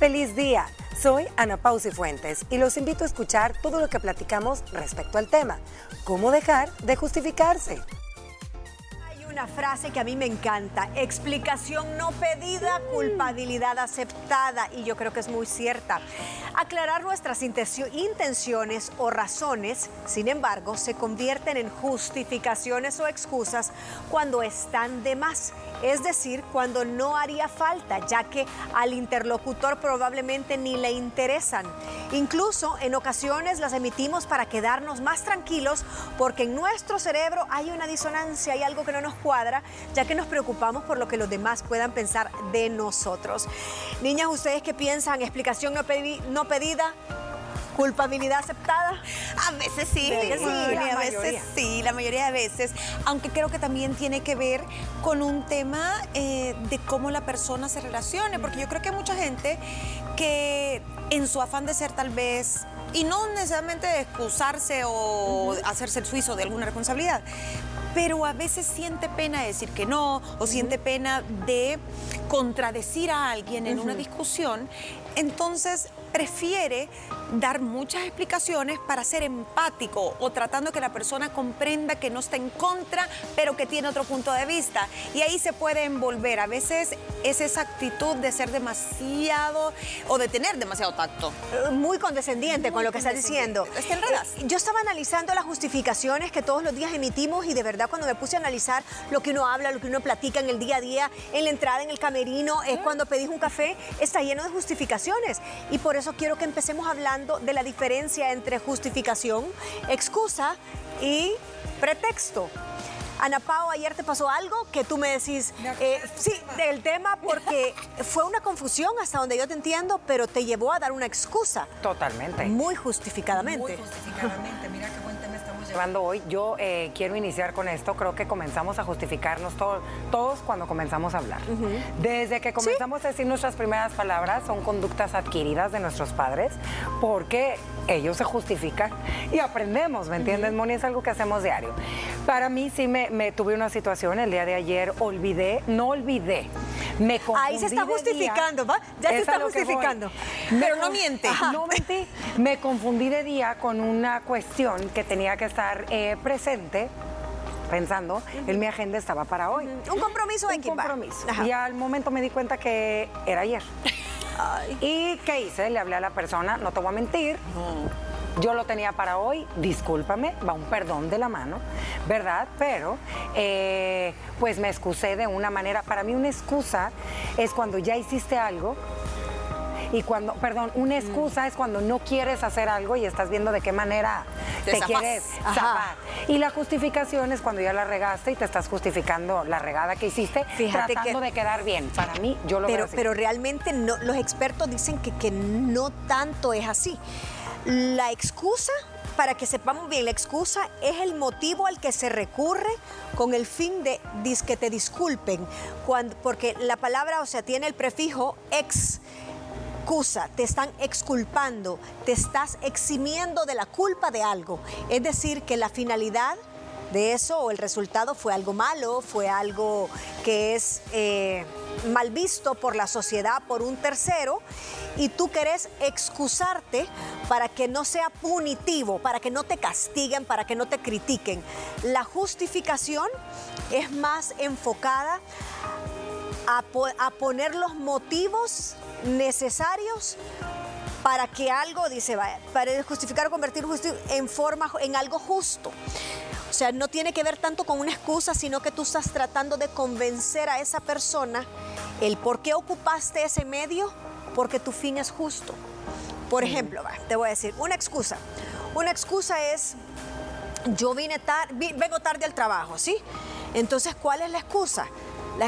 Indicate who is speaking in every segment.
Speaker 1: Feliz día. Soy Ana Pausi Fuentes y los invito a escuchar todo lo que platicamos respecto al tema, cómo dejar de justificarse
Speaker 2: una frase que a mí me encanta, explicación no pedida, culpabilidad aceptada, y yo creo que es muy cierta. Aclarar nuestras intenciones o razones, sin embargo, se convierten en justificaciones o excusas cuando están de más, es decir, cuando no haría falta, ya que al interlocutor probablemente ni le interesan. Incluso en ocasiones las emitimos para quedarnos más tranquilos porque en nuestro cerebro hay una disonancia, hay algo que no nos cuadra, ya que nos preocupamos por lo que los demás puedan pensar de nosotros. Niñas, ¿ustedes qué piensan? ¿Explicación no, no pedida? ¿Culpabilidad aceptada?
Speaker 3: A veces sí, a veces sí, la mayoría de veces, aunque creo que también tiene que ver con un tema eh, de cómo la persona se relacione, porque yo creo que hay mucha gente que en su afán de ser tal vez y no necesariamente de excusarse o hacerse el suizo de alguna responsabilidad, pero a veces siente pena de decir que no o siente pena de contradecir a alguien en una discusión, entonces prefiere dar muchas explicaciones para ser empático o tratando que la persona comprenda que no está en contra, pero que tiene otro punto de vista. Y ahí se puede envolver. A veces es esa actitud de ser demasiado o de tener demasiado tacto.
Speaker 2: Eh, muy condescendiente con lo que está diciendo.
Speaker 3: Es que.
Speaker 2: Eh, yo estaba analizando las justificaciones que todos los días emitimos y de verdad cuando me puse a analizar lo que uno habla, lo que uno platica en el día a día, en la entrada en el camerino, es cuando pedís un café, está lleno de justificaciones. Y por eso quiero que empecemos hablando de la diferencia entre justificación, excusa y pretexto. Ana Pao, ayer te pasó algo que tú me decís, eh, sí, del tema, porque fue una confusión hasta donde yo te entiendo, pero te llevó a dar una excusa.
Speaker 1: Totalmente.
Speaker 2: Muy justificadamente.
Speaker 4: Muy justificadamente, mira qué buen tema estamos
Speaker 1: llevando hoy. Yo eh, quiero iniciar con esto, creo que comenzamos a justificarnos todos cuando comenzamos a hablar. Desde que comenzamos a decir nuestras primeras palabras, son conductas adquiridas de nuestros padres, porque ellos se justifican y aprendemos, ¿me entiendes, Moni? Es algo que hacemos diario. Para mí sí me, me, tuve una situación el día de ayer, olvidé, no olvidé. Me confundí
Speaker 2: Ahí se está justificando, ¿va? Ya se está justificando.
Speaker 3: Pero no miente.
Speaker 1: No mentí. Me confundí de día con una cuestión que tenía que estar eh, presente pensando, en mi agenda estaba para hoy.
Speaker 2: Un compromiso
Speaker 1: Un compromiso. Y al momento me di cuenta que era ayer. ¿Y qué hice? Le hablé a la persona, no te voy a mentir. Yo lo tenía para hoy, discúlpame, va un perdón de la mano, ¿verdad? Pero, eh, pues me excusé de una manera. Para mí, una excusa es cuando ya hiciste algo y cuando, perdón, una excusa es cuando no quieres hacer algo y estás viendo de qué manera te, quieres zafar. Y la justificación es cuando ya la regaste y te estás justificando la regada que hiciste, tratando de quedar bien. Para mí, yo lo
Speaker 2: pero,
Speaker 1: veo así.
Speaker 2: Pero realmente no, los expertos dicen que, que no tanto es así. La excusa para que sepamos bien, la excusa es el motivo al que se recurre con el fin de que te disculpen, porque la palabra, o sea, tiene el prefijo ex excusa, te están exculpando, te estás eximiendo de la culpa de algo. Es decir, que la finalidad de eso o el resultado fue algo malo, fue algo que es eh, mal visto por la sociedad, por un tercero, y tú querés excusarte para que no sea punitivo, para que no te castiguen, para que no te critiquen. La justificación es más enfocada a, poner los motivos necesarios para que algo, dice, para justificar o convertir en forma, en algo justo. O sea, no tiene que ver tanto con una excusa, sino que tú estás tratando de convencer a esa persona el por qué ocupaste ese medio, porque tu fin es justo. Por ejemplo, te voy a decir, una excusa. Una excusa es, yo vine tarde, vengo tarde al trabajo, ¿sí? Entonces, ¿cuál es la excusa?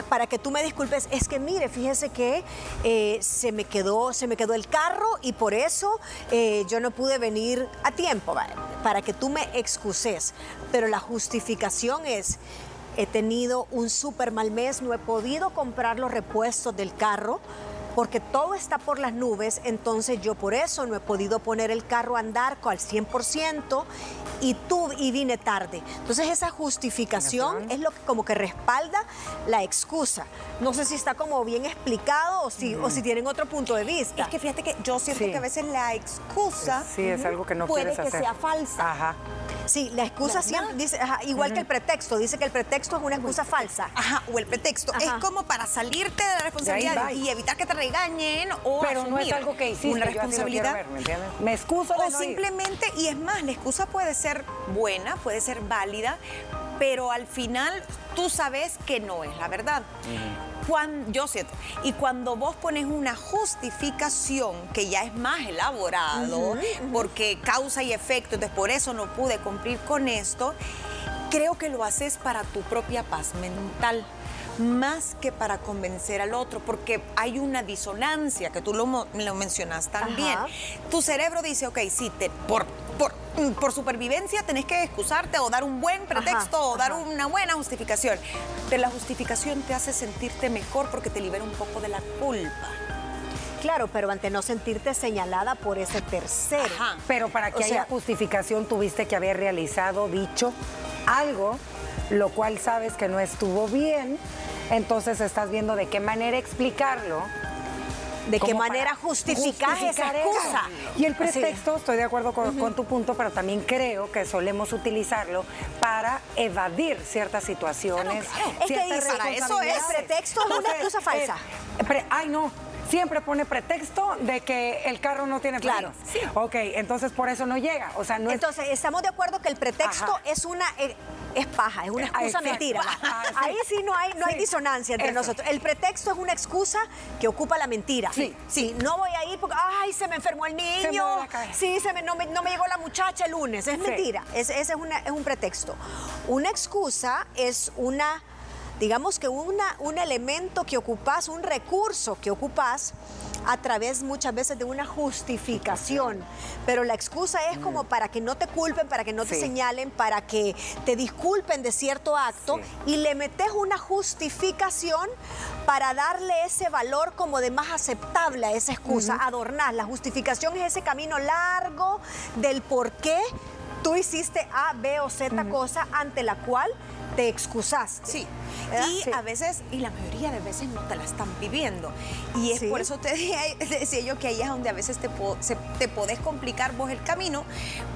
Speaker 2: Para que tú me disculpes, es que mire, fíjese que eh, se, me quedó, se me quedó el carro y por eso eh, yo no pude venir a tiempo, para que tú me excuses. Pero la justificación es, he tenido un súper mal mes, no he podido comprar los repuestos del carro, porque todo está por las nubes, entonces yo por eso no he podido poner el carro a andar al 100% y tú y vine tarde. Entonces esa justificación es lo que como que respalda la excusa. No sé si está como bien explicado o si, o si tienen otro punto de vista.
Speaker 3: Es que fíjate que yo siento que a veces la excusa
Speaker 1: sí, es algo que no
Speaker 3: puede
Speaker 1: que
Speaker 3: sea falsa.
Speaker 1: Ajá.
Speaker 2: Sí, la excusa siempre dice, igual que el pretexto, dice que el pretexto es una excusa falsa.
Speaker 3: Ajá, o el pretexto. Es como para salirte de la responsabilidad y evitar que te regañen o
Speaker 1: Pero no es algo que hiciste,
Speaker 3: una responsabilidad.
Speaker 1: ¿me, ¿me excuso de
Speaker 3: O simplemente, y es más, la excusa puede ser buena, puede ser válida, pero al final tú sabes que no es la verdad. Cuando, yo siento, y cuando vos pones una justificación que ya es más elaborado, porque causa y efecto, entonces por eso no pude cumplir con esto, creo que lo haces para tu propia paz mental más que para convencer al otro, porque hay una disonancia, que tú lo, lo mencionas también. Tu cerebro dice, ok, sí, te, por, por, por, supervivencia tenés que excusarte o dar un buen pretexto o dar una buena justificación, pero la justificación te hace sentirte mejor porque te libera un poco de la culpa.
Speaker 2: Claro, pero ante no sentirte señalada por ese tercero.
Speaker 1: Pero para que haya justificación tuviste que haber realizado, dicho algo, lo cual sabes que no estuvo bien, entonces estás viendo de qué manera explicarlo
Speaker 2: de qué manera justificar, esa excusa.
Speaker 1: Y el pretexto, estoy de acuerdo con, tu punto, pero también creo que solemos utilizarlo para evadir ciertas situaciones.
Speaker 2: Es que dice, eso es pretexto una excusa falsa.
Speaker 1: ay, no, siempre pone pretexto de que el carro no tiene
Speaker 2: claro.
Speaker 1: Sí. Ok, entonces por eso no llega. O sea, no
Speaker 2: entonces, estamos de acuerdo que el pretexto es una eh, es paja, es una excusa mentira. Ah, Ahí sí no hay, no hay disonancia entre nosotros. El pretexto es una excusa que ocupa la mentira.
Speaker 1: Sí,
Speaker 2: sí. No voy a ir porque, ay, se me enfermó el niño. sí, se me, no, me, llegó la muchacha el lunes. Es mentira. ese es, es un pretexto. Una excusa es una digamos que una, un elemento que ocupas, un recurso que ocupas a través muchas veces de una justificación. Pero la excusa es como mm. para que no te culpen, para que no te señalen, para que te disculpen de cierto acto y le metes una justificación para darle ese valor como de más aceptable a esa excusa, adornar. La justificación es ese camino largo del por qué tú hiciste A, B o Z cosa ante la cual te excusas.
Speaker 3: Sí. Y a veces, y la mayoría de veces no te la están viviendo. Y es por eso te decía yo que ahí es donde a veces te, te podés complicar vos el camino,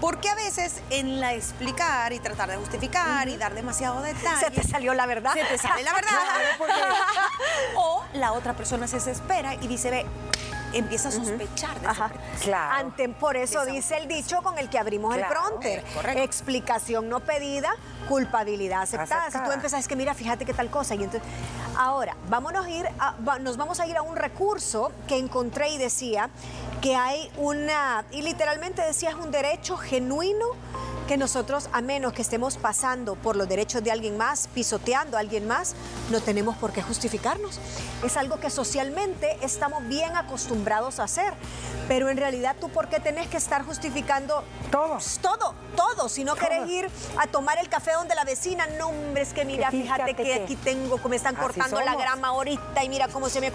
Speaker 3: porque a veces en la explicar y tratar de justificar y dar demasiado detalle.
Speaker 2: Se te salió la verdad.
Speaker 3: Se te sale la verdad. o la otra persona se desespera y dice, ve, empieza a sospechar de Ajá.
Speaker 2: Claro. por eso dice el dicho con el que abrimos el pronter. Explicación no pedida, culpabilidad aceptada. Si tú empiezas, es que mira, fíjate qué tal cosa. Y entonces, ahora, vámonos a ir nos vamos a ir a un recurso que encontré y decía que hay una, y literalmente decía, es un derecho genuino que nosotros, a menos que estemos pasando por los derechos de alguien más, pisoteando a alguien más, no tenemos por qué justificarnos. Es algo que socialmente estamos bien acostumbrados a hacer, pero en realidad tú por qué tenés que estar justificando
Speaker 1: todo,
Speaker 2: todo, todo, si no querés ir a tomar el café donde la vecina, no hombre, es que mira, fíjate, que, aquí tengo, me están cortando la grama ahorita y mira cómo se me...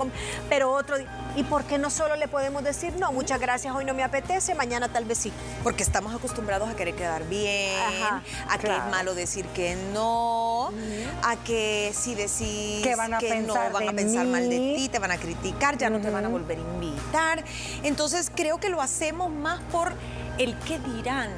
Speaker 2: Pero otro ¿y por qué no solo le podemos decir, no, muchas gracias, hoy no me apetece, mañana tal vez sí?
Speaker 3: Porque estamos acostumbrados a querer quedar bien a que es malo decir que no, a que si decís
Speaker 1: que, van a
Speaker 3: no van a pensar mal de ti, te van a criticar, ya no te van a volver a invitar. Entonces creo que lo hacemos más por el qué dirán,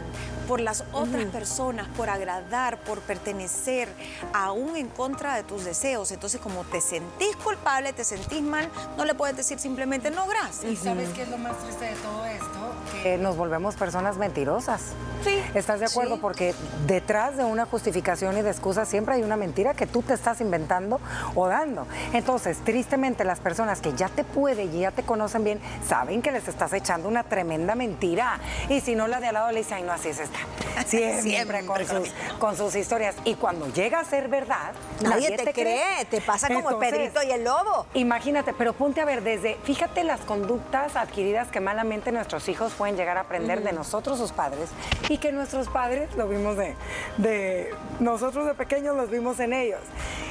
Speaker 3: por las otras personas, por agradar, por pertenecer, aún en contra de tus deseos. Entonces, como te sentís culpable, te sentís mal, no le puedes decir simplemente no, gracias.
Speaker 4: ¿Y sabes qué es lo más triste de todo esto?
Speaker 1: Que nos volvemos personas mentirosas.
Speaker 3: Sí.
Speaker 1: ¿Estás de acuerdo? Porque detrás de una justificación y de excusa siempre hay una mentira que tú te estás inventando o dando. Entonces, tristemente, las personas que ya te pueden y ya te conocen bien, saben que les estás echando una tremenda mentira. Y si no, la de al lado le dice, ay, no, así es esta. Siempre, con, sus, con sus historias. Y cuando llega a ser verdad,
Speaker 2: nadie, te, cree. Te pasa como el Pedrito y el Lobo.
Speaker 1: Imagínate, pero ponte a ver desde, fíjate las conductas adquiridas que malamente nuestros hijos pueden llegar a aprender de nosotros, sus padres, y que nuestros padres lo vimos de, de nosotros de pequeños, los vimos en ellos.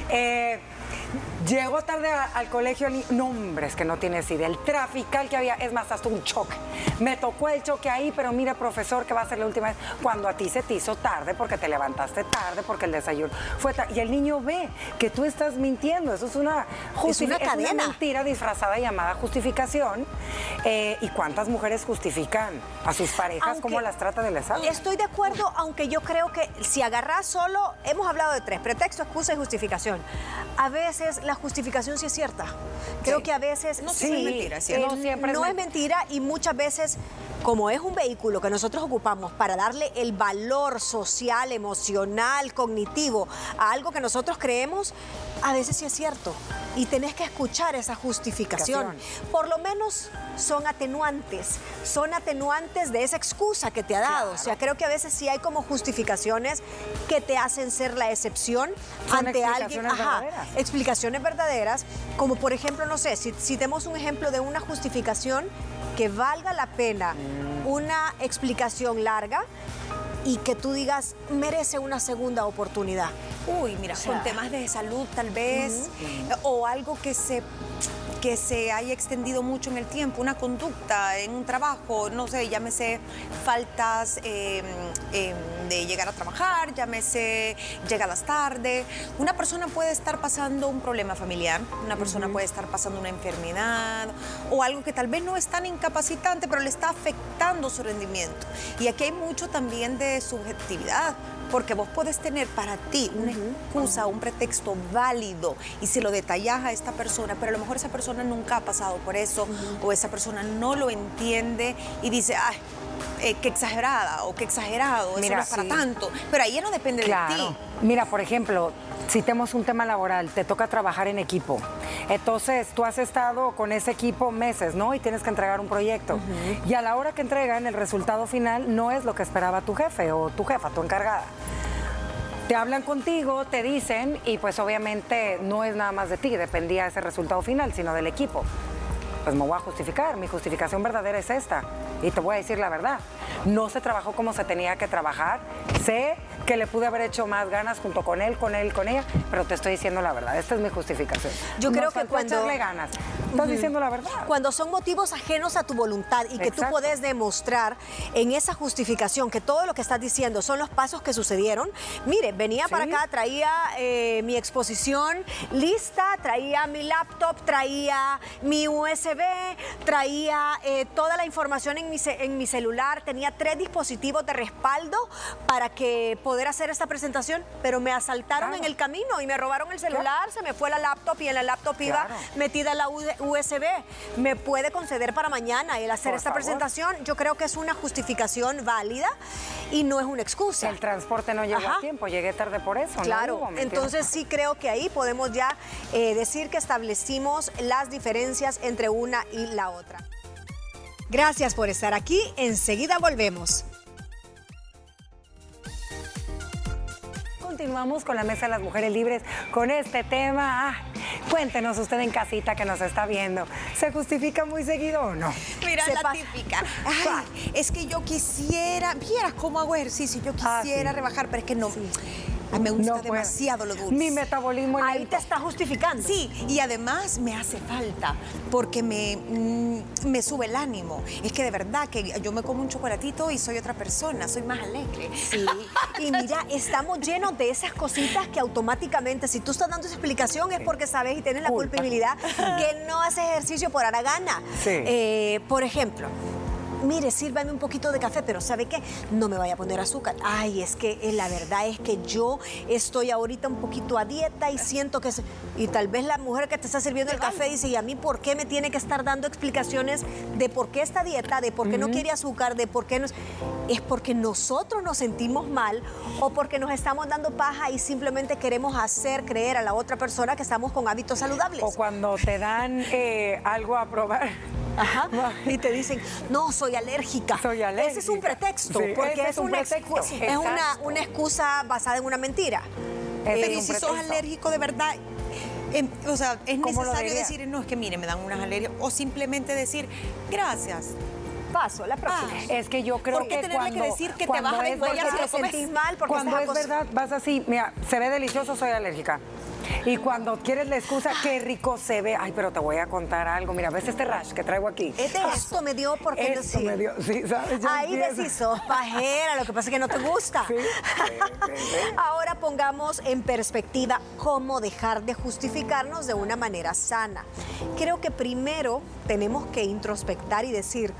Speaker 1: Eh, Llego tarde a- al colegio, no, hombre, es que no tienes idea. El trafical que había, es más, hasta un choque. Me tocó el choque ahí, pero mira, profesor, que va a ser la última vez. Cuando a ti se te hizo tarde porque te levantaste tarde, porque el desayuno fue tarde. Y el niño ve que tú estás mintiendo. Eso es una, justi-
Speaker 2: una cadena.
Speaker 1: mentira disfrazada llamada justificación. Eh, ¿Y cuántas mujeres justifican a sus parejas?
Speaker 2: Aunque-
Speaker 1: ¿Cómo las trata de lesar?
Speaker 2: Estoy de acuerdo, aunque yo creo que si agarras solo, hemos hablado de tres, pretexto, excusa y justificación. A veces la justificación sí es cierta. Creo
Speaker 3: Sí.
Speaker 2: que a veces
Speaker 3: No
Speaker 1: siempre es mentira, ¿cierto?
Speaker 2: eh,
Speaker 1: No siempre es
Speaker 2: no es
Speaker 1: men-
Speaker 2: mentira y muchas veces, como es un vehículo que nosotros ocupamos para darle el valor social, emocional, cognitivo a algo que nosotros creemos, a veces sí es cierto. Y tenés que escuchar esa justificación. Por lo menos son atenuantes, son atenuantes de esa excusa que te ha dado. O sea, creo que a veces sí hay como justificaciones que te hacen ser la excepción
Speaker 1: Son
Speaker 2: ante alguien.
Speaker 1: explicaciones verdaderas.
Speaker 2: explicaciones verdaderas, como por ejemplo, no sé, si, si tenemos un ejemplo de una justificación que valga la pena,
Speaker 1: Mm.
Speaker 2: una explicación larga y que tú digas merece una segunda oportunidad.
Speaker 3: Uy, mira,
Speaker 2: sea,
Speaker 3: con temas de salud tal vez, eh, o algo que se que se haya extendido mucho en el tiempo, una conducta en un trabajo, no sé, llámese faltas eh, eh, de llegar a trabajar, llámese llegadas tarde. Una persona puede estar pasando un problema familiar, una persona puede estar pasando una enfermedad o algo que tal vez no es tan incapacitante, pero le está afectando su rendimiento. Y aquí hay mucho también de subjetividad. Porque vos puedes tener para ti una excusa, un pretexto válido y se lo detallas a esta persona, pero a lo mejor esa persona nunca ha pasado por eso o esa persona no lo entiende y dice, ay, eh, qué exagerada o qué exagerado, eso no es para
Speaker 1: sí.
Speaker 3: tanto. Pero ahí ya no depende de ti.
Speaker 1: Mira, por ejemplo, si tenemos un tema laboral, te toca trabajar en equipo. Entonces, tú has estado con ese equipo meses, ¿no? Y tienes que entregar un proyecto. Y a la hora que entregan, el resultado final no es lo que esperaba tu jefe o tu jefa, tu encargada. Te hablan contigo, te dicen, y pues obviamente no es nada más de ti, dependía ese resultado final, sino del equipo. Pues me voy a justificar, mi justificación verdadera es esta. Y te voy a decir la verdad. No se trabajó como se tenía que trabajar. Sé que le pude haber hecho más ganas junto con él, con él, con ella, pero te estoy diciendo la verdad. Esta es mi justificación.
Speaker 2: Yo creo
Speaker 1: Nos
Speaker 2: que cuando-
Speaker 1: echarle ganas. Estás diciendo la verdad.
Speaker 2: Cuando son motivos ajenos a tu voluntad y que tú puedes demostrar en esa justificación que todo lo que estás diciendo son los pasos que sucedieron. Mire, venía para acá, traía eh, mi exposición lista, traía mi laptop, traía mi USB, traía eh, toda la información en mi, ce- en mi celular, tenía tres dispositivos de respaldo para que poder hacer esta presentación, pero me asaltaron
Speaker 1: Claro.
Speaker 2: en el camino y me robaron el celular, se me fue la laptop y en la laptop iba
Speaker 1: Claro.
Speaker 2: metida la USB. ¿Me puede conceder para mañana el hacer
Speaker 1: Por
Speaker 2: esta
Speaker 1: favor.
Speaker 2: presentación? Yo creo que es una justificación válida y no es una excusa.
Speaker 1: El transporte no llegó
Speaker 2: Ajá.
Speaker 1: a tiempo, llegué tarde por eso. no
Speaker 2: Claro, entonces sí creo que ahí podemos ya eh, decir que establecimos las diferencias entre una y la otra. Gracias por estar aquí, enseguida volvemos.
Speaker 1: Continuamos con la Mesa de las Mujeres Libres con este tema. Ah, cuéntenos usted en casita que nos está viendo. ¿Se justifica muy seguido o no?
Speaker 3: Mira,
Speaker 2: Se
Speaker 3: la
Speaker 2: pasa.
Speaker 3: típica. Ay, es que yo quisiera, vieras cómo hago ejercicio, yo
Speaker 1: Ah,
Speaker 3: quisiera
Speaker 1: sí.
Speaker 3: rebajar, pero es que no. Mí me gusta
Speaker 1: No puedo.
Speaker 3: demasiado lo dulce.
Speaker 1: Mi metabolismo
Speaker 2: Ahí
Speaker 1: lento.
Speaker 2: te está justificando.
Speaker 3: Sí, y además me hace falta porque me, mm, me sube el ánimo. Es que de verdad que yo me como un chocolatito y soy otra persona, soy más alegre.
Speaker 2: Sí, y mira, estamos llenos de esas cositas que automáticamente, si tú estás dando esa explicación es porque sabes y tienes la
Speaker 1: Culpa.
Speaker 2: culpabilidad que no haces ejercicio por dar gana.
Speaker 1: Sí.
Speaker 2: Eh, por ejemplo, mire, sírvame un poquito de café, pero ¿sabe qué? No me vaya a poner azúcar. Ay, es que eh, la verdad es que yo estoy ahorita un poquito a dieta y siento que... se- Y tal vez la mujer que te está sirviendo el café dice, ¿y a mí por qué me tiene que estar dando explicaciones de por qué esta dieta, de por qué no quiere azúcar, de por qué no... es-?" Es porque nosotros nos sentimos mal o porque nos estamos dando paja y simplemente queremos hacer creer a la otra persona que estamos con hábitos saludables.
Speaker 1: O cuando te dan eh, algo a probar.
Speaker 2: Ajá. Y te dicen, no, soy alérgica.
Speaker 1: Soy
Speaker 2: Ese es un
Speaker 1: alérgica.
Speaker 2: pretexto,
Speaker 1: Sí,
Speaker 2: porque es,
Speaker 1: es un
Speaker 2: una,
Speaker 1: pretexto.
Speaker 2: es una, excusa basada en una mentira.
Speaker 1: Ese
Speaker 3: Pero
Speaker 1: es un
Speaker 3: si sos alérgico de verdad, em, o sea, es
Speaker 1: ¿Cómo lo
Speaker 3: necesario decir, no, es que mire, me dan unas alergias, o simplemente decir, gracias.
Speaker 2: Paso, la próxima.
Speaker 1: Es que yo creo
Speaker 3: ¿Por qué
Speaker 1: que
Speaker 3: tenerle
Speaker 1: cuando,
Speaker 3: que decir que te
Speaker 1: cuando
Speaker 3: vas a
Speaker 1: verdad-
Speaker 3: si lo
Speaker 2: te
Speaker 3: comes?
Speaker 2: sentís mal porque
Speaker 1: Cuando es verdad, vas así, mira, se ve delicioso, soy alérgica. Y cuando quieres la excusa, qué rico se ve. Ay, pero te voy a contar algo. Mira, ¿ves este rash que traigo aquí?
Speaker 2: Es de esto me dio porque
Speaker 1: Esto me dio, sí, ¿sabes? Ya
Speaker 2: Ahí sos pajera, lo que pasa es que no te gusta.
Speaker 1: Sí, sí, sí, sí.
Speaker 2: Ahora pongamos en perspectiva cómo dejar de justificarnos de una manera sana. Creo que primero tenemos que introspectar y decir,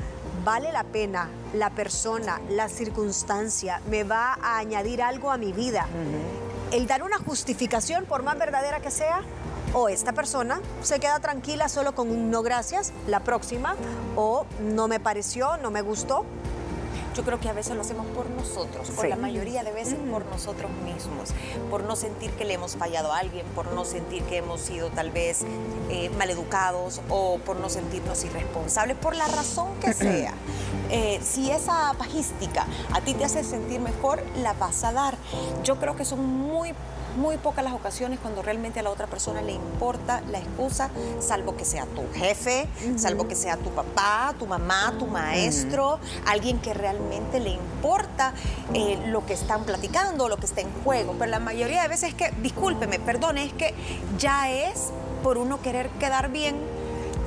Speaker 2: ¿vale la pena la persona, la circunstancia, me va a añadir algo a mi vida? El dar una justificación, por más verdadera que sea, o esta persona se queda tranquila solo con un no gracias, la próxima, o no me pareció, no me gustó,
Speaker 3: Yo creo que a veces lo hacemos por nosotros, por
Speaker 1: Sí.
Speaker 3: la mayoría de veces por nosotros mismos, por no sentir que le hemos fallado a alguien, por no sentir que hemos sido tal vez eh, maleducados o por no sentirnos irresponsables, por la razón que sea. Eh, si esa pajística a ti te hace sentir mejor, la vas a dar. Yo creo que son muy muy pocas las ocasiones cuando realmente a la otra persona le importa la excusa, salvo que sea tu jefe, salvo que sea tu papá, tu mamá, tu maestro, alguien que realmente le importa eh, lo que están platicando, lo que está en juego. Pero la mayoría de veces es que, discúlpeme, perdone, es que ya es por uno querer quedar bien,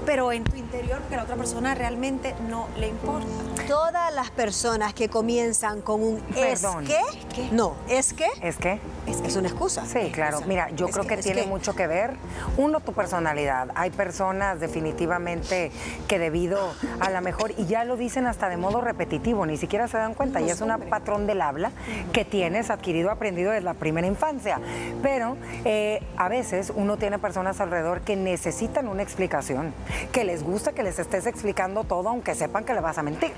Speaker 3: pero en tu interior que la otra persona realmente no le importa.
Speaker 2: Todas las personas que comienzan con un
Speaker 1: Perdón.
Speaker 2: es que,
Speaker 3: que.
Speaker 2: no, es que,
Speaker 1: ¿Es que?
Speaker 2: es, una excusa.
Speaker 1: Sí, claro. Mira, yo
Speaker 2: Es
Speaker 1: creo
Speaker 2: que-
Speaker 1: que,
Speaker 2: es
Speaker 1: tiene
Speaker 2: que-
Speaker 1: mucho que ver, uno, tu personalidad. Hay personas definitivamente que debido a la mejor, y ya lo dicen hasta de modo repetitivo, ni siquiera se dan cuenta, y es un patrón del habla que tienes adquirido, aprendido desde la primera infancia. Pero eh, a veces uno tiene personas alrededor que necesitan una explicación, que les gusta que les estés explicando todo, aunque sepan que le vas a mentir.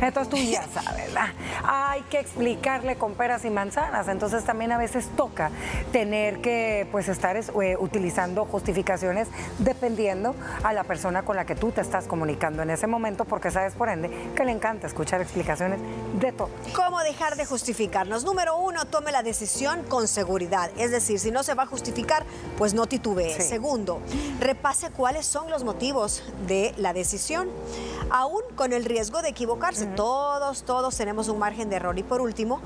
Speaker 1: Entonces tú ya sabes, ¿verdad? hay que explicarle con peras y manzanas. Entonces también a veces toca tener que pues estar es- eh, utilizando justificaciones dependiendo a la persona con la que tú te estás comunicando en ese momento, porque sabes por ende que le encanta escuchar explicaciones de todo.
Speaker 2: ¿Cómo dejar de justificarnos? Número uno, tome la decisión con seguridad. Es decir, si no se va a justificar, pues no titubee.
Speaker 1: Sí.
Speaker 2: Segundo, repase cuáles son los motivos de la decisión, aún con el riesgo de equivocarse. Todos, todos tenemos un margen de error. Y por último,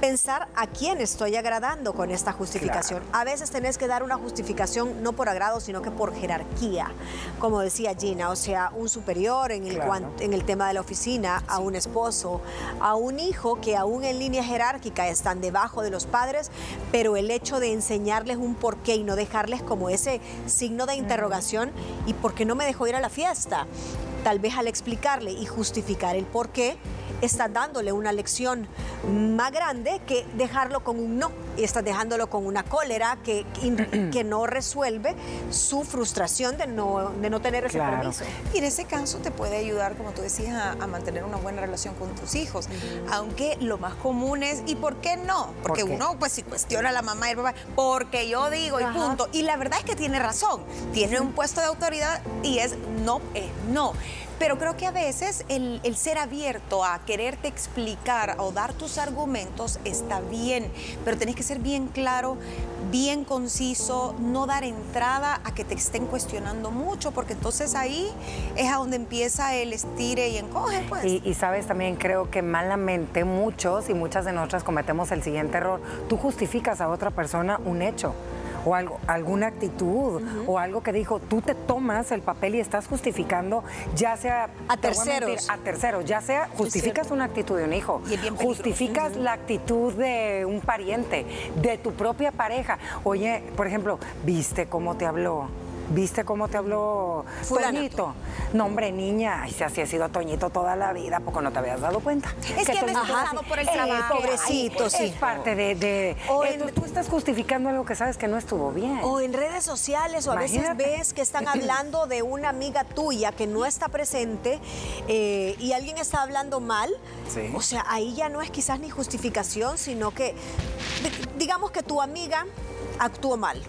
Speaker 2: pensar a quién estoy agradando con esta justificación. A veces tenés que dar una justificación no por agrado, sino que por jerarquía. Como decía Gina, o sea, un superior en el,
Speaker 1: Claro.
Speaker 2: cuan- en el tema de la oficina, a un esposo, a un hijo que aún en línea jerárquica están debajo de los padres, pero el hecho de enseñarles un porqué y no dejarles como ese signo de interrogación, ¿y por qué no me dejó ir a la fiesta? Tal vez al explicarle y justificar el por qué, estás dándole una lección más grande que dejarlo con un no. Y estás dejándolo con una cólera que, que, no resuelve su frustración de no, de no tener ese
Speaker 1: Claro.
Speaker 2: permiso.
Speaker 3: Y en ese caso te puede ayudar, como tú decías, a, a mantener una buena relación con tus hijos. Aunque lo más común es, ¿y por qué no? Porque
Speaker 1: ¿Por qué?
Speaker 3: uno, pues, si cuestiona a la mamá y el papá, porque yo digo y punto. Y la verdad es que tiene razón. Tiene un puesto de autoridad y es no, es no. Pero creo que a veces el, el ser abierto a quererte explicar o dar tus argumentos está bien, pero tenés que ser bien claro, bien conciso, no dar entrada a que te estén cuestionando mucho, porque entonces ahí es a donde empieza el estire y encoge, pues.
Speaker 1: Y, y sabes, también creo que malamente muchos y muchas de nosotras cometemos el siguiente error. Tú justificas a otra persona un hecho o algo, alguna actitud o algo que dijo, tú te tomas el papel y estás justificando, ya sea
Speaker 2: A
Speaker 1: mentir,
Speaker 2: terceros.
Speaker 1: a terceros, ya sea justificas una actitud de un hijo, justificas la actitud de un pariente, de tu propia pareja. Oye, por ejemplo, ¿viste cómo te habló? ¿Viste cómo te habló. Toñito? No, hombre, niña, ay, si así ha sido Toñito toda la vida, poco no te habías dado cuenta.
Speaker 3: Es que veces
Speaker 1: Toñito
Speaker 3: por el
Speaker 1: Eh,
Speaker 3: trabajo.
Speaker 2: pobrecito,
Speaker 1: es
Speaker 2: sí.
Speaker 1: parte de... de
Speaker 2: O
Speaker 1: Entonces,
Speaker 2: en-
Speaker 1: tú estás justificando algo que sabes que no estuvo bien.
Speaker 2: O en redes sociales, o a veces ves que están hablando de una amiga tuya que no está presente eh, y alguien está hablando mal.
Speaker 1: Sí.
Speaker 2: O sea, ahí ya no es quizás ni justificación, sino que, di- digamos que tu amiga actuó mal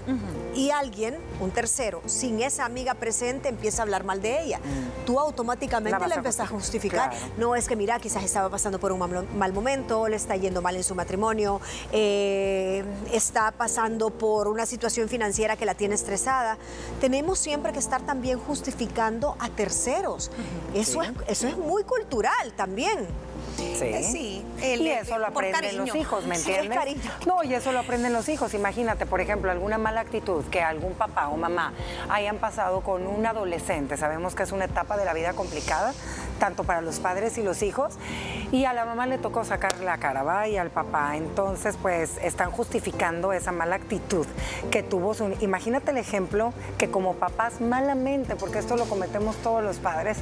Speaker 2: y alguien, un tercero, sin esa amiga presente, empieza a hablar mal de ella,
Speaker 1: Mm.
Speaker 2: tú automáticamente la, empiezas a justificar.
Speaker 1: Claro.
Speaker 2: No, es que mira, quizás estaba pasando por un mal, mal momento, le está yendo mal en su matrimonio, eh, está pasando por una situación financiera que la tiene estresada. Tenemos siempre que estar también justificando a terceros. Eso, es, eso es muy cultural también.
Speaker 1: Sí.
Speaker 3: Eh, sí, el-
Speaker 1: y eso lo aprenden los hijos, ¿me entiendes? No, y eso lo aprenden los hijos. Imagínate, por ejemplo, alguna mala actitud que algún papá o mamá hayan pasado con un adolescente. Sabemos que es una etapa de la vida complicada, tanto para los padres y los hijos. Y a la mamá le tocó sacar la cara, ¿va? Y al papá. Entonces, pues, están justificando esa mala actitud que tuvo su... Imagínate el ejemplo que como papás malamente, porque esto lo cometemos todos los padres,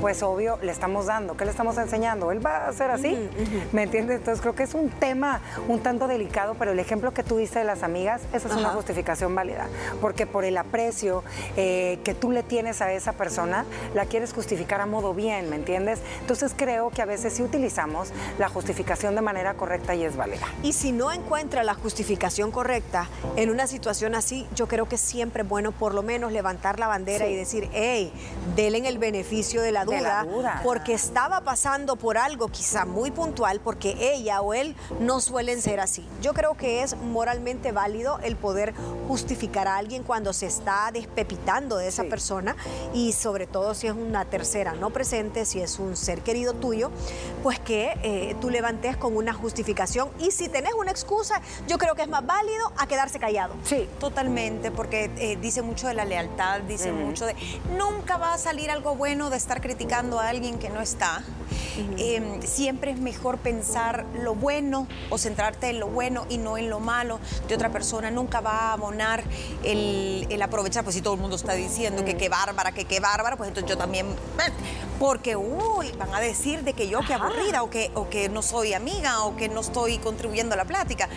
Speaker 1: pues obvio le estamos dando. ¿Qué le estamos enseñando? Él va a ser así, ¿me entiendes? Entonces creo que es un tema un tanto delicado, pero el ejemplo que tú diste de las amigas, esa es una justificación válida, porque por el aprecio eh, que tú le tienes a esa persona, la quieres justificar a modo bien, ¿me entiendes? Entonces creo que a veces sí utilizamos la justificación de manera correcta y es válida.
Speaker 2: Y si no encuentra la justificación correcta en una situación así, yo creo que siempre es bueno por lo menos levantar la bandera
Speaker 1: Sí.
Speaker 2: y decir, hey, denle el beneficio de la duda,
Speaker 1: De la duda.
Speaker 2: porque estaba pasando por algo quizá muy puntual, porque ella o él no suelen ser así. Yo creo que es moralmente válido el poder justificar a alguien cuando se está despepitando de esa
Speaker 1: Sí.
Speaker 2: persona y sobre todo si es una tercera no presente, si es un ser querido tuyo, pues que eh, tú levantes con una justificación y si tenés una excusa, yo creo que es más válido a quedarse callado.
Speaker 1: Sí,
Speaker 3: Totalmente, porque eh, dice mucho de la lealtad, dice mucho de... Nunca va a salir algo bueno de estar criticando a alguien que no está. Eh, siempre es mejor pensar lo bueno o centrarte en lo bueno y no en lo malo de otra persona. Nunca va a abonar el, el aprovechar, pues si todo el mundo está diciendo que qué bárbara, que qué bárbara, pues entonces yo también... eh, Porque, uy, van a decir de que yo qué aburrida o que, o que no soy amiga o que no estoy contribuyendo a la plática.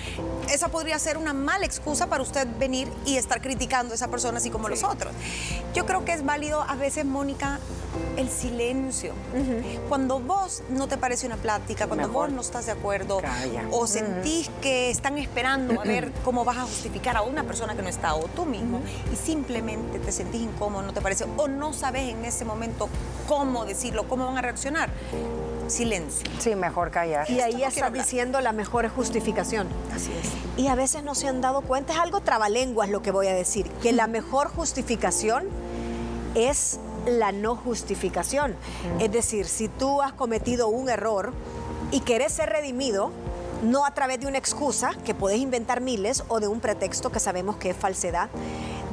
Speaker 3: Esa podría ser una mala excusa para usted venir y estar criticando a esa persona así como los otros. Yo creo que es válido a veces, Mónica, el silencio. Cuando vos no te parece una plática, cuando
Speaker 1: Mejor.
Speaker 3: vos no estás de acuerdo
Speaker 1: Calla.
Speaker 3: o sentís que están esperando a ver cómo vas a justificar a una persona que no está o tú mismo y simplemente te sentís incómodo, no te parece o no sabes en ese momento cómo decirlo, cómo van a reaccionar, silencio.
Speaker 1: sí, mejor callar.
Speaker 2: Y ahí
Speaker 3: no
Speaker 2: está diciendo la mejor justificación.
Speaker 3: Así es.
Speaker 2: Y a veces no se han dado cuenta, es algo trabalenguas lo que voy a decir, que la mejor justificación es la no justificación. Es decir, si tú has cometido un error y querés ser redimido, no a través de una excusa, que puedes inventar miles, o de un pretexto que sabemos que es falsedad,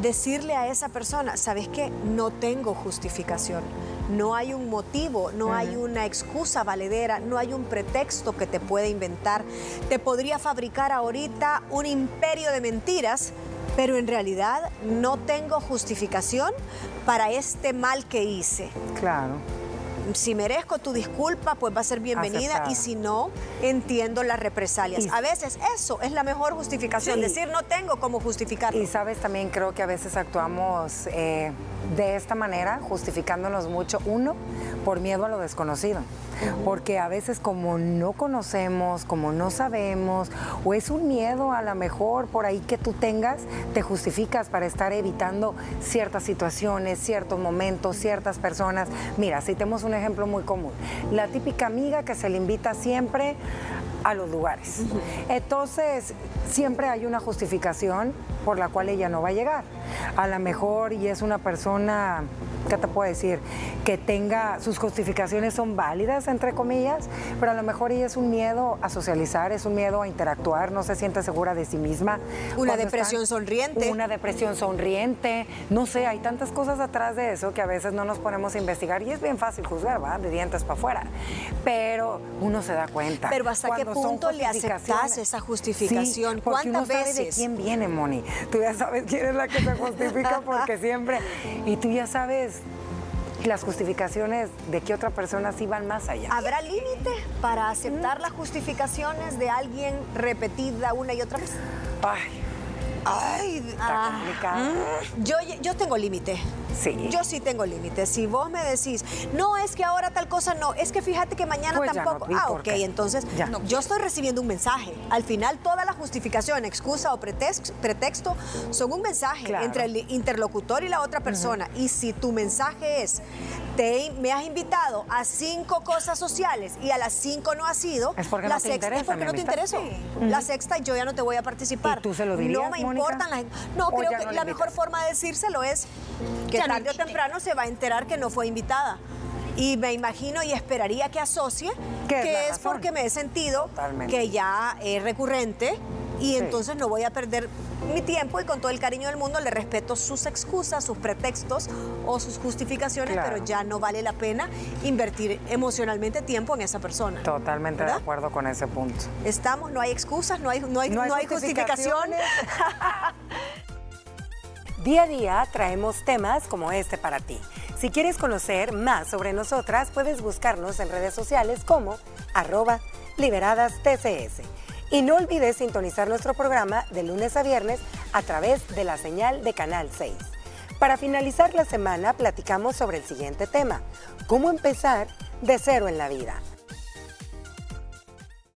Speaker 2: decirle a esa persona, ¿sabes qué? No tengo justificación. No hay un motivo, no hay una excusa valedera, no hay un pretexto que te pueda inventar. Te podría fabricar ahorita un imperio de mentiras, pero en realidad no tengo justificación para este mal que hice.
Speaker 1: Claro.
Speaker 2: Si merezco tu disculpa, pues va a ser bienvenida
Speaker 1: Aceptada.
Speaker 2: y si no, entiendo las represalias.
Speaker 1: Y-
Speaker 2: A veces eso es la mejor justificación,
Speaker 1: Sí.
Speaker 2: decir no tengo cómo justificarlo.
Speaker 1: Y sabes, también creo que a veces actuamos eh, de esta manera, justificándonos mucho, uno, por miedo a lo desconocido. Porque a veces como no conocemos, como no sabemos, o es un miedo a lo mejor por ahí que tú tengas, te justificas para estar evitando ciertas situaciones, ciertos momentos, ciertas personas. Mira, citemos un ejemplo muy común. La típica amiga que se le invita siempre a los lugares. Entonces, siempre hay una justificación por la cual ella no va a llegar. A lo mejor, y es una persona, ¿qué te puedo decir? Que tenga, sus justificaciones son válidas, entre comillas, pero a lo mejor ella es un miedo a socializar, es un miedo a interactuar, no se siente segura de sí misma.
Speaker 2: Una depresión sonriente.
Speaker 1: Una depresión sonriente, no sé, hay tantas cosas atrás de eso que a veces no nos ponemos a investigar y es bien fácil juzgar, ¿va? De dientes para afuera. Pero uno se da cuenta.
Speaker 2: Pero ¿hasta qué
Speaker 1: Cuando son
Speaker 2: punto le aceptás esa justificación?
Speaker 1: Sí, porque uno
Speaker 2: ¿Cuántas
Speaker 1: sabe de
Speaker 2: veces?
Speaker 1: quién viene, Moni. Tú ya sabes quién es la que se justifica porque siempre... Y tú ya sabes las justificaciones de que otra persona sí van más allá.
Speaker 2: ¿Habrá límite para aceptar las justificaciones de alguien repetida una y otra vez?
Speaker 1: Ay,
Speaker 3: Ay,
Speaker 1: está
Speaker 2: Ah.
Speaker 1: complicado.
Speaker 2: Yo, yo tengo límite.
Speaker 1: Sí.
Speaker 2: Yo sí tengo límites. Si vos me decís, no, es que ahora tal cosa no, es que fíjate que mañana
Speaker 1: Pues
Speaker 2: tampoco.
Speaker 1: no, ¿y
Speaker 2: ah, ok, entonces no, yo estoy recibiendo un mensaje. Al final, toda la justificación, excusa o pretex- pretexto son un mensaje
Speaker 1: Claro.
Speaker 2: entre el interlocutor y la otra persona. Y si tu mensaje es, te, me has invitado a cinco cosas sociales y a las cinco no has ido,
Speaker 1: Es porque
Speaker 2: la
Speaker 1: no te
Speaker 2: sexta
Speaker 1: interesa,
Speaker 2: es porque no te intereso. La sexta yo ya no te voy a participar.
Speaker 1: ¿Y tú se lo dirías,
Speaker 2: No me
Speaker 1: Mónica?
Speaker 2: importan las... No,
Speaker 1: ¿O
Speaker 2: creo que la mejor forma de decírselo es que
Speaker 3: Ya no
Speaker 2: tarde o temprano se va a enterar que no fue invitada. Y me imagino y esperaría que asocie
Speaker 1: Que es
Speaker 2: que porque me he sentido
Speaker 1: Totalmente.
Speaker 2: que ya es recurrente y
Speaker 1: Sí.
Speaker 2: entonces no voy a perder mi tiempo y con todo el cariño del mundo le respeto sus excusas, sus pretextos o sus justificaciones,
Speaker 1: Claro.
Speaker 2: pero ya no vale la pena invertir emocionalmente tiempo en esa persona.
Speaker 1: Totalmente de acuerdo con ese punto.
Speaker 2: Estamos, no hay excusas, no hay, no hay, no hay justificaciones.
Speaker 1: Día a día traemos temas como este para ti. Si quieres conocer más sobre nosotras, puedes buscarnos en redes sociales como arroba liberadas TCS. Y no olvides sintonizar nuestro programa de lunes a viernes a través de la señal de Canal 6. Para finalizar la semana, platicamos sobre el siguiente tema, cómo empezar de cero en la vida.